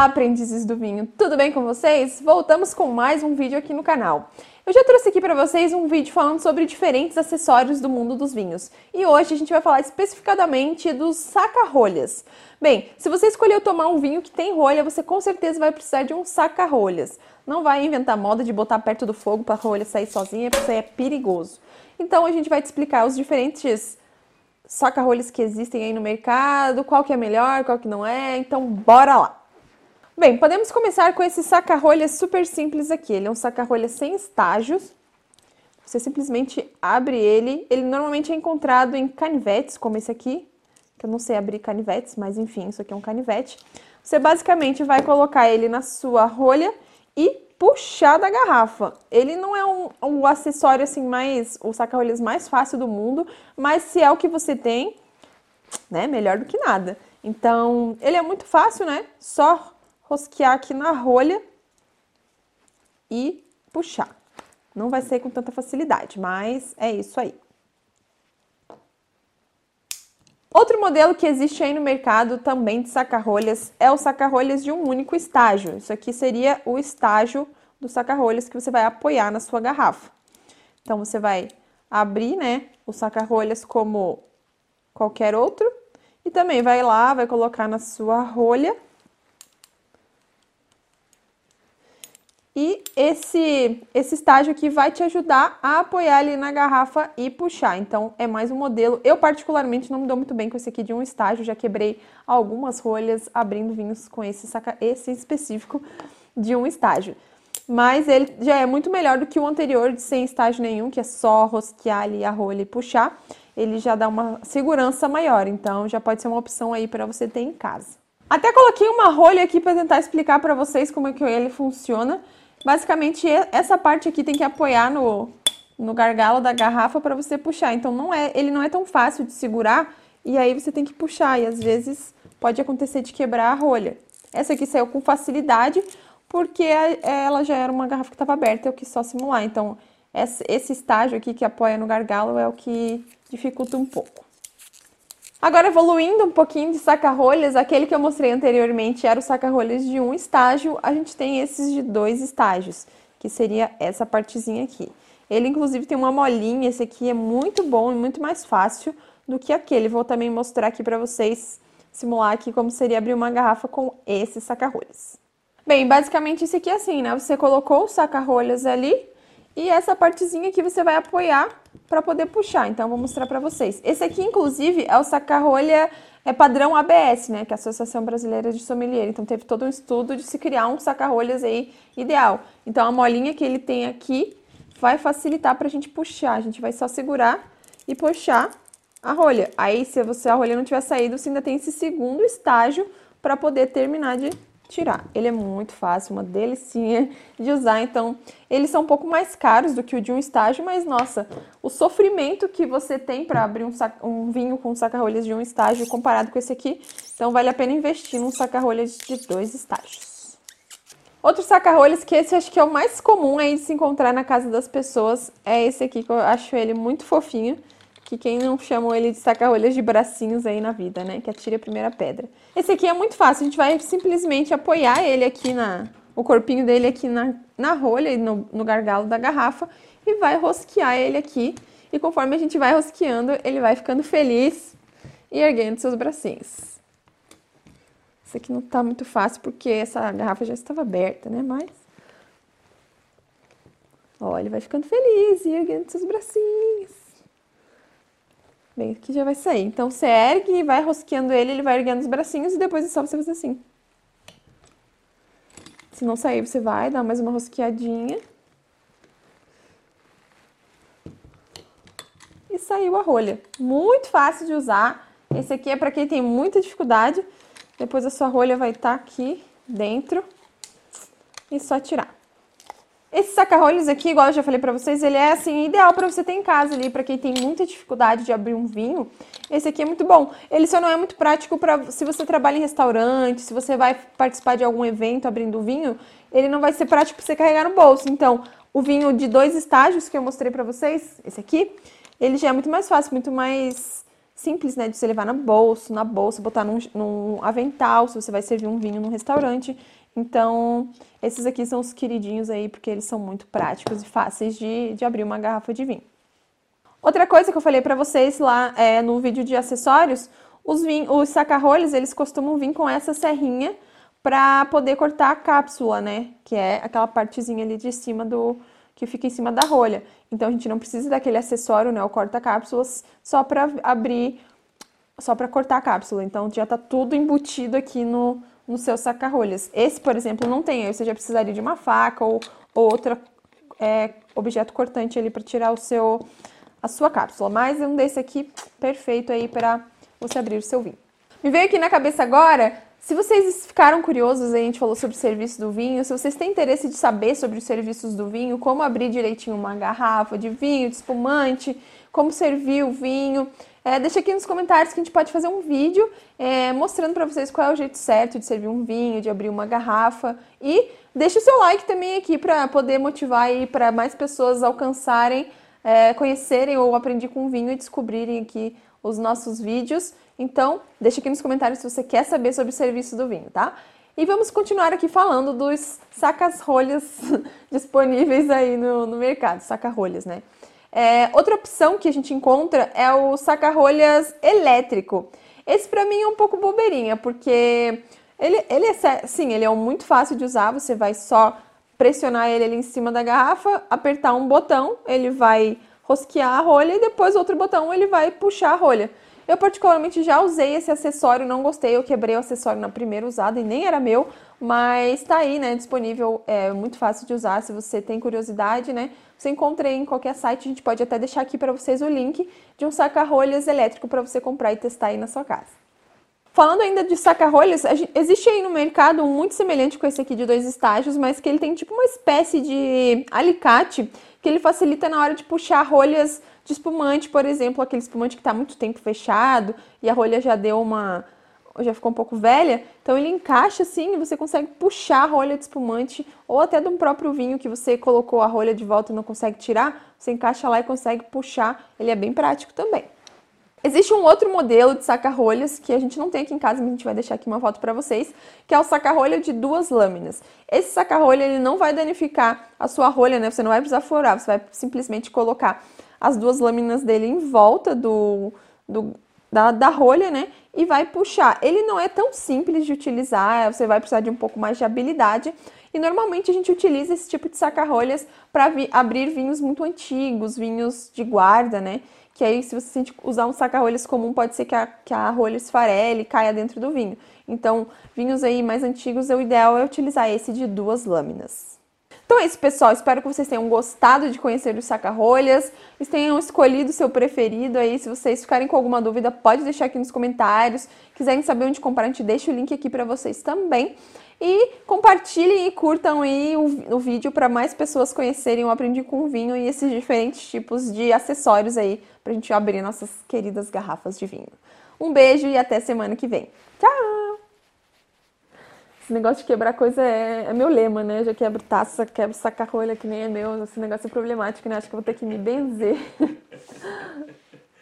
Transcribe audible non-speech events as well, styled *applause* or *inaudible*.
Olá, aprendizes do vinho, tudo bem com vocês? Voltamos com mais um vídeo aqui no canal. Eu já trouxe aqui para vocês um vídeo falando sobre diferentes acessórios do mundo dos vinhos. E hoje a gente vai falar especificadamente dos saca-rolhas. Bem, se você escolheu tomar um vinho que tem rolha, você com certeza vai precisar de um saca-rolhas. Não vai inventar moda de botar perto do fogo para a rolha sair sozinha, porque isso aí é perigoso. Então a gente vai te explicar os diferentes saca-rolhas que existem aí no mercado, qual que é melhor, qual que não é. Então bora lá! Bem, podemos começar com esse saca-rolhas super simples aqui. Ele é um saca-rolhas sem estágios. Você simplesmente abre ele. Ele normalmente é encontrado em canivetes, como esse aqui. Que eu não sei abrir canivetes, mas enfim, isso aqui é um canivete. Você basicamente vai colocar ele na sua rolha e puxar da garrafa. Ele não é um, um acessório assim mais, o saca-rolhas mais fácil do mundo, mas se é o que você tem, né, melhor do que nada. Então, ele é muito fácil, né? Só rosquear aqui na rolha e puxar. Não vai ser com tanta facilidade, mas é isso aí. Outro modelo que existe aí no mercado também de saca-rolhas é o saca-rolhas de um único estágio. Isso aqui seria o estágio do saca-rolhas que você vai apoiar na sua garrafa. Então, você vai abrir, né, o saca-rolhas como qualquer outro e também vai lá, vai colocar na sua rolha E esse, esse estágio aqui vai te ajudar a apoiar ali na garrafa e puxar. Então, é mais um modelo. Eu, particularmente, não me dou muito bem com esse aqui de um estágio. Já quebrei algumas rolhas abrindo vinhos com esse, saca, esse específico de um estágio. Mas ele já é muito melhor do que o anterior de sem estágio nenhum, que é só rosquear ali a rolha e puxar. Ele já dá uma segurança maior, então já pode ser uma opção aí para você ter em casa. Até coloquei uma rolha aqui para tentar explicar para vocês como é que ele funciona. Basicamente, essa parte aqui tem que apoiar no, no gargalo da garrafa para você puxar. Então, não é, ele não é tão fácil de segurar e aí você tem que puxar. E às vezes pode acontecer de quebrar a rolha. Essa aqui saiu com facilidade porque ela já era uma garrafa que estava aberta, eu quis só simular. Então, esse estágio aqui que apoia no gargalo é o que dificulta um pouco. Agora, evoluindo um pouquinho de saca-rolhas, aquele que eu mostrei anteriormente era o saca-rolhas de um estágio, a gente tem esses de dois estágios, que seria essa partezinha aqui. Ele, inclusive, tem uma molinha, esse aqui é muito bom e muito mais fácil do que aquele. Vou também mostrar aqui para vocês, simular aqui como seria abrir uma garrafa com esse saca-rolhas. Bem, basicamente esse aqui é assim, né? Você colocou o saca-rolhas ali e essa partezinha aqui você vai apoiar para poder puxar. Então, vou mostrar para vocês. Esse aqui, inclusive, é o saca-rolha é padrão ABS, né, que é a Associação Brasileira de Sommelier. Então, teve todo um estudo de se criar um saca-rolhas aí ideal. Então, a molinha que ele tem aqui vai facilitar para a gente puxar. A gente vai só segurar e puxar a rolha. Aí, se você, a rolha não tiver saído, você ainda tem esse segundo estágio para poder terminar de tirar. Ele é muito fácil, uma delicinha de usar, então eles são um pouco mais caros do que o de um estágio, mas nossa, o sofrimento que você tem para abrir um, um, vinho com saca-rolhas de um estágio comparado com esse aqui, então vale a pena investir num saca-rolhas de dois estágios. Outro saca-rolhas que esse acho que é o mais comum aí de se encontrar na casa das pessoas é esse aqui, que eu acho ele muito fofinho que quem não chamou ele de saca-rolhas de bracinhos aí na vida, né? Que atire a primeira pedra. Esse aqui é muito fácil, a gente vai simplesmente apoiar ele aqui na... o corpinho dele aqui na, na rolha, no, no gargalo da garrafa e vai rosquear ele aqui. E conforme a gente vai rosqueando, ele vai ficando feliz e erguendo seus bracinhos. Isso aqui não tá muito fácil porque essa garrafa já estava aberta, né? Mas... Ó, ele vai ficando feliz e erguendo seus bracinhos. Bem, aqui já vai sair. Então, você ergue e vai rosqueando ele, ele vai erguendo os bracinhos e depois é só você fazer assim. Se não sair, você vai dar mais uma rosqueadinha. E saiu a rolha. Muito fácil de usar. Esse aqui é para quem tem muita dificuldade. Depois a sua rolha vai estar tá aqui dentro. E só tirar. Esse saca-rolhas aqui, igual eu já falei pra vocês, ele é assim, ideal pra você ter em casa ali, pra quem tem muita dificuldade de abrir um vinho. Esse aqui é muito bom. Ele só não é muito prático para se você trabalha em restaurante, se você vai participar de algum evento abrindo vinho, ele não vai ser prático pra você carregar no bolso. Então, o vinho de dois estágios que eu mostrei pra vocês, esse aqui, ele já é muito mais fácil, muito mais simples, né, de você levar na bolsa, na bolsa, botar num, num avental, se você vai servir um vinho num restaurante. Então, esses aqui são os queridinhos aí, porque eles são muito práticos e fáceis de, de abrir uma garrafa de vinho. Outra coisa que eu falei para vocês lá é, no vídeo de acessórios, os, vinhos, os sacarrolhos, eles costumam vir com essa serrinha para poder cortar a cápsula, né? Que é aquela partezinha ali de cima do, que fica em cima da rolha. Então a gente não precisa daquele acessório, né, o corta-cápsulas, só para abrir, só para cortar a cápsula. Então já está tudo embutido aqui no, no seu saca-rolhas. Esse, por exemplo, não tem, aí você já precisaria de uma faca ou, ou outro é, objeto cortante ali para tirar o seu, a sua cápsula. Mas um desse aqui, perfeito aí para você abrir o seu vinho. Me veio aqui na cabeça agora se vocês ficaram curiosos, a gente falou sobre o serviço do vinho, se vocês têm interesse de saber sobre os serviços do vinho, como abrir direitinho uma garrafa de vinho, de espumante, como servir o vinho, é, deixa aqui nos comentários que a gente pode fazer um vídeo é, mostrando para vocês qual é o jeito certo de servir um vinho, de abrir uma garrafa e deixa o seu like também aqui para poder motivar aí para mais pessoas alcançarem, é, conhecerem ou aprender com vinho e descobrirem aqui os nossos vídeos. Então, deixa aqui nos comentários se você quer saber sobre o serviço do vinho, tá? E vamos continuar aqui falando dos sacas-rolhas *laughs* disponíveis aí no, no mercado, saca-rolhas, né? É, outra opção que a gente encontra é o saca-rolhas elétrico. Esse para mim é um pouco bobeirinha, porque ele, ele é, sim, ele é muito fácil de usar, você vai só pressionar ele ali em cima da garrafa, apertar um botão, ele vai rosquear a rolha e depois outro botão ele vai puxar a rolha. Eu particularmente já usei esse acessório, não gostei, eu quebrei o acessório na primeira usada e nem era meu, mas tá aí, né, disponível, é muito fácil de usar, se você tem curiosidade, né, você encontra em qualquer site, a gente pode até deixar aqui para vocês o link de um saca-rolhas elétrico para você comprar e testar aí na sua casa. Falando ainda de saca-rolhas, existe aí no mercado um muito semelhante com esse aqui de dois estágios, mas que ele tem tipo uma espécie de alicate que ele facilita na hora de puxar rolhas de espumante, por exemplo, aquele espumante que está muito tempo fechado e a rolha já deu uma. já ficou um pouco velha. Então ele encaixa assim e você consegue puxar a rolha de espumante ou até de um próprio vinho que você colocou a rolha de volta e não consegue tirar. Você encaixa lá e consegue puxar. Ele é bem prático também. Existe um outro modelo de saca-rolhas que a gente não tem aqui em casa, mas a gente vai deixar aqui uma foto para vocês, que é o saca-rolha de duas lâminas. Esse saca-rolha ele não vai danificar a sua rolha, né? Você não vai precisar furar, você vai simplesmente colocar as duas lâminas dele em volta do, do da, da rolha, né? E vai puxar. Ele não é tão simples de utilizar, você vai precisar de um pouco mais de habilidade. E normalmente a gente utiliza esse tipo de saca-rolhas para abrir vinhos muito antigos, vinhos de guarda, né? que aí se você usar um saca-rolhas comum, pode ser que a, que a rolha esfarele e caia dentro do vinho. Então, vinhos aí mais antigos, o ideal é utilizar esse de duas lâminas. Então é isso, pessoal. Espero que vocês tenham gostado de conhecer os saca-rolhas, tenham escolhido o seu preferido aí. Se vocês ficarem com alguma dúvida, pode deixar aqui nos comentários. Quiserem saber onde comprar, a gente deixa o link aqui para vocês também. E compartilhem e curtam aí o, o vídeo para mais pessoas conhecerem o Aprendi com Vinho e esses diferentes tipos de acessórios aí para a gente abrir nossas queridas garrafas de vinho. Um beijo e até semana que vem. Tchau! Esse negócio de quebrar coisa é, é meu lema, né? Eu já quebro taça, quebro saca-rolha que nem é meu. Esse negócio é problemático, né? Acho que eu vou ter que me benzer. *laughs*